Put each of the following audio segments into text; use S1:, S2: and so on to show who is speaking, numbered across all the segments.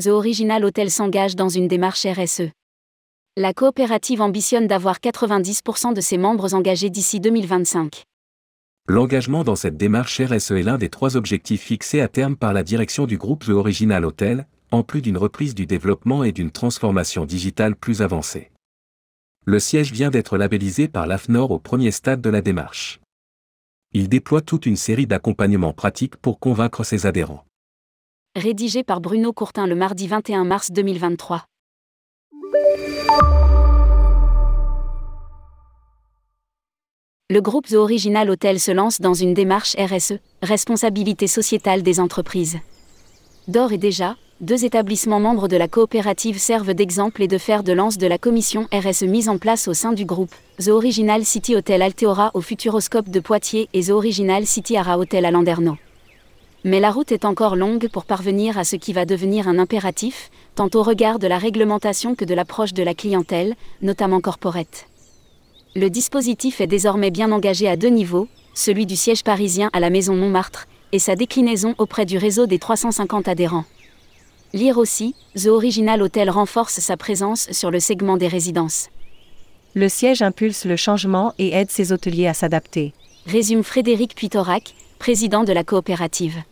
S1: The Original Hotel s'engage dans une démarche RSE. La coopérative ambitionne d'avoir 90% de ses membres engagés d'ici 2025.
S2: L'engagement dans cette démarche RSE est l'un des trois objectifs fixés à terme par la direction du groupe The Original Hotel, en plus d'une reprise du développement et d'une transformation digitale plus avancée. Le siège vient d'être labellisé par l'AFNOR au premier stade de la démarche. Il déploie toute une série d'accompagnements pratiques pour convaincre ses adhérents.
S1: Rédigé par Bruno Courtin le mardi 21 mars 2023. Le groupe The Original Hotel se lance dans une démarche RSE, responsabilité sociétale des entreprises. D'or et déjà, deux établissements membres de la coopérative servent d'exemple et de fer de lance de la commission RSE mise en place au sein du groupe, The Original City Hotel Alteora au Futuroscope de Poitiers et The Original City Ara Hotel à Landerneau. Mais la route est encore longue pour parvenir à ce qui va devenir un impératif, tant au regard de la réglementation que de l'approche de la clientèle, notamment corporate. Le dispositif est désormais bien engagé à deux niveaux, celui du siège parisien à la Maison Montmartre, et sa déclinaison auprès du réseau des 350 adhérents. Lire aussi, The Original Hotel renforce sa présence sur le segment des résidences.
S3: Le siège impulse le changement et aide ses hôteliers à s'adapter.
S1: Résume Frédéric Puitorac, président de la coopérative.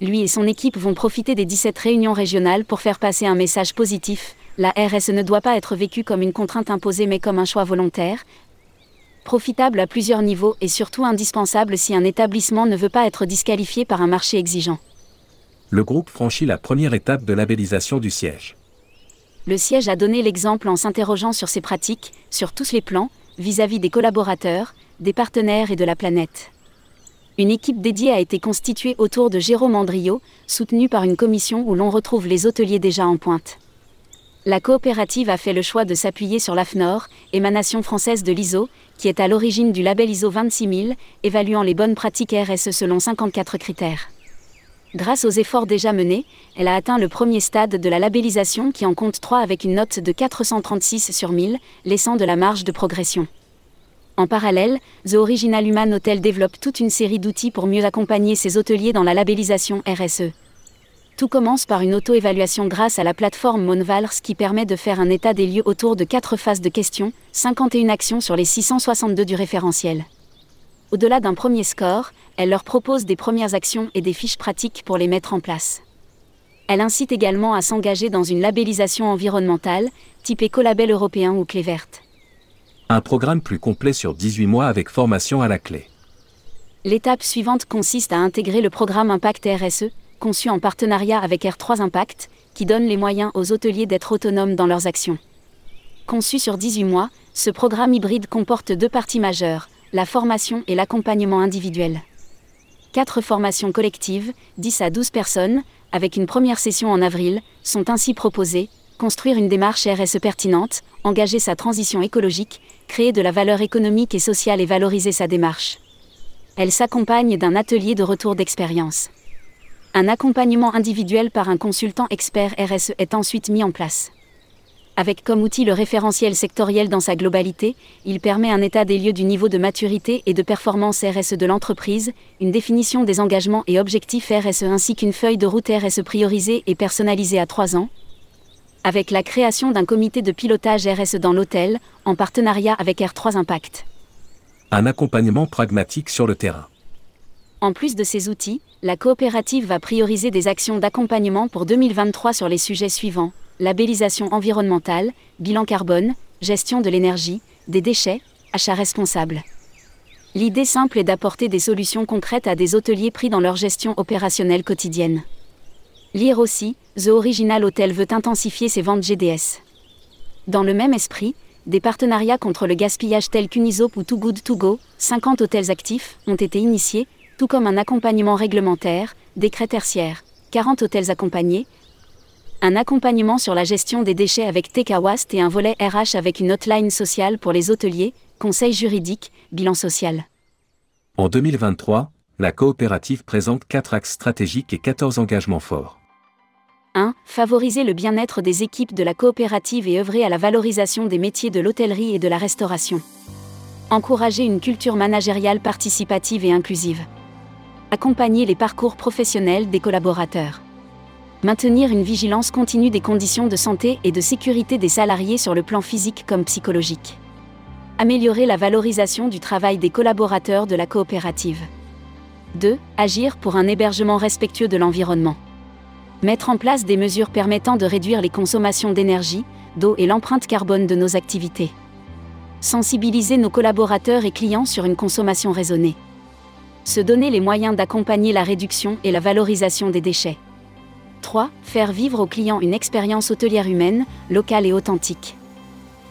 S1: Lui et son équipe vont profiter des 17 réunions régionales pour faire passer un message positif. La RSE ne doit pas être vécue comme une contrainte imposée mais comme un choix volontaire, profitable à plusieurs niveaux et surtout indispensable si un établissement ne veut pas être disqualifié par un marché exigeant.
S2: Le groupe franchit la première étape de labellisation du siège.
S1: Le siège a donné l'exemple en s'interrogeant sur ses pratiques, sur tous les plans, vis-à-vis des collaborateurs, des partenaires et de la planète. Une équipe dédiée a été constituée autour de Jérôme Andriot, soutenue par une commission où l'on retrouve les hôteliers déjà en pointe. La coopérative a fait le choix de s'appuyer sur l'AFNOR, émanation française de l'ISO, qui est à l'origine du label ISO 26000, évaluant les bonnes pratiques RSE selon 54 critères. Grâce aux efforts déjà menés, elle a atteint le premier stade de la labellisation qui en compte 3 avec une note de 436 sur 1000, laissant de la marge de progression. En parallèle, The Original Human Hotel développe toute une série d'outils pour mieux accompagner ses hôteliers dans la labellisation RSE. Tout commence par une auto-évaluation grâce à la plateforme Monvalrs qui permet de faire un état des lieux autour de 4 phases de questions, 51 actions sur les 662 du référentiel. Au-delà d'un premier score, elle leur propose des premières actions et des fiches pratiques pour les mettre en place. Elle incite également à s'engager dans une labellisation environnementale, type écolabel européen ou clé verte.
S2: Un programme plus complet sur 18 mois avec formation à la clé.
S1: L'étape suivante consiste à intégrer le programme Impact RSE, conçu en partenariat avec R3 Impact, qui donne les moyens aux hôteliers d'être autonomes dans leurs actions. Conçu sur 18 mois, ce programme hybride comporte deux parties majeures, la formation et l'accompagnement individuel. Quatre formations collectives, 10 à 12 personnes, avec une première session en avril, sont ainsi proposées, construire une démarche RSE pertinente, engager sa transition écologique, créer de la valeur économique et sociale et valoriser sa démarche. Elle s'accompagne d'un atelier de retour d'expérience. Un accompagnement individuel par un consultant expert RSE est ensuite mis en place. Avec comme outil le référentiel sectoriel dans sa globalité, il permet un état des lieux du niveau de maturité et de performance RSE de l'entreprise, une définition des engagements et objectifs RSE ainsi qu'une feuille de route RSE priorisée et personnalisée à trois ans, avec la création d'un comité de pilotage RSE dans l'hôtel, en partenariat avec R3 Impact.
S2: Un accompagnement pragmatique sur le terrain.
S1: En plus de ces outils, la coopérative va prioriser des actions d'accompagnement pour 2023 sur les sujets suivants labellisation environnementale, bilan carbone, gestion de l'énergie, des déchets, achat responsable. L'idée simple est d'apporter des solutions concrètes à des hôteliers pris dans leur gestion opérationnelle quotidienne. Lire aussi, The Original Hotel veut intensifier ses ventes GDS. Dans le même esprit, des partenariats contre le gaspillage tels qu'Unisop ou Too Good To Go, 50 hôtels actifs, ont été initiés, tout comme un accompagnement réglementaire, décret tertiaire, 40 hôtels accompagnés, un accompagnement sur la gestion des déchets avec TKWAST et un volet RH avec une hotline sociale pour les hôteliers, conseil juridique, bilan social.
S2: En 2023, la coopérative présente 4 axes stratégiques et 14 engagements forts.
S1: 1. Favoriser le bien-être des équipes de la coopérative et œuvrer à la valorisation des métiers de l'hôtellerie et de la restauration. Encourager une culture managériale participative et inclusive. Accompagner les parcours professionnels des collaborateurs. Maintenir une vigilance continue des conditions de santé et de sécurité des salariés sur le plan physique comme psychologique. Améliorer la valorisation du travail des collaborateurs de la coopérative. 2. Agir pour un hébergement respectueux de l'environnement. Mettre en place des mesures permettant de réduire les consommations d'énergie, d'eau et l'empreinte carbone de nos activités. Sensibiliser nos collaborateurs et clients sur une consommation raisonnée. Se donner les moyens d'accompagner la réduction et la valorisation des déchets. 3. Faire vivre aux clients une expérience hôtelière humaine, locale et authentique.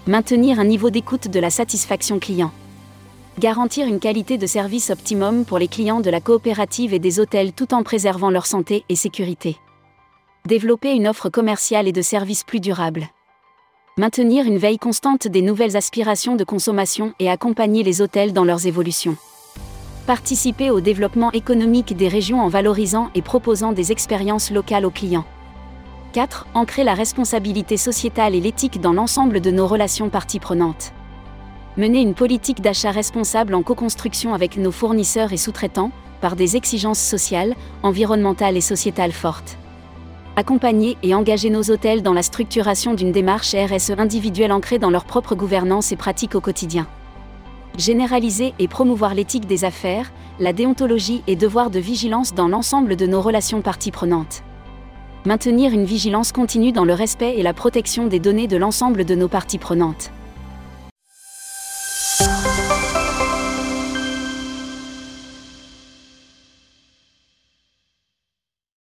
S1: Maintenir un niveau d'écoute de la satisfaction client. Garantir une qualité de service optimum pour les clients de la coopérative et des hôtels tout en préservant leur santé et sécurité. Développer une offre commerciale et de services plus durable. Maintenir une veille constante des nouvelles aspirations de consommation et accompagner les hôtels dans leurs évolutions participer au développement économique des régions en valorisant et proposant des expériences locales aux clients. 4. Ancrer la responsabilité sociétale et l'éthique dans l'ensemble de nos relations parties prenantes. Mener une politique d'achat responsable en co-construction avec nos fournisseurs et sous-traitants, par des exigences sociales, environnementales et sociétales fortes. Accompagner et engager nos hôtels dans la structuration d'une démarche RSE individuelle ancrée dans leur propre gouvernance et pratique au quotidien généraliser et promouvoir l'éthique des affaires, la déontologie et devoir de vigilance dans l'ensemble de nos relations parties prenantes. Maintenir une vigilance continue dans le respect et la protection des données de l'ensemble de nos parties prenantes.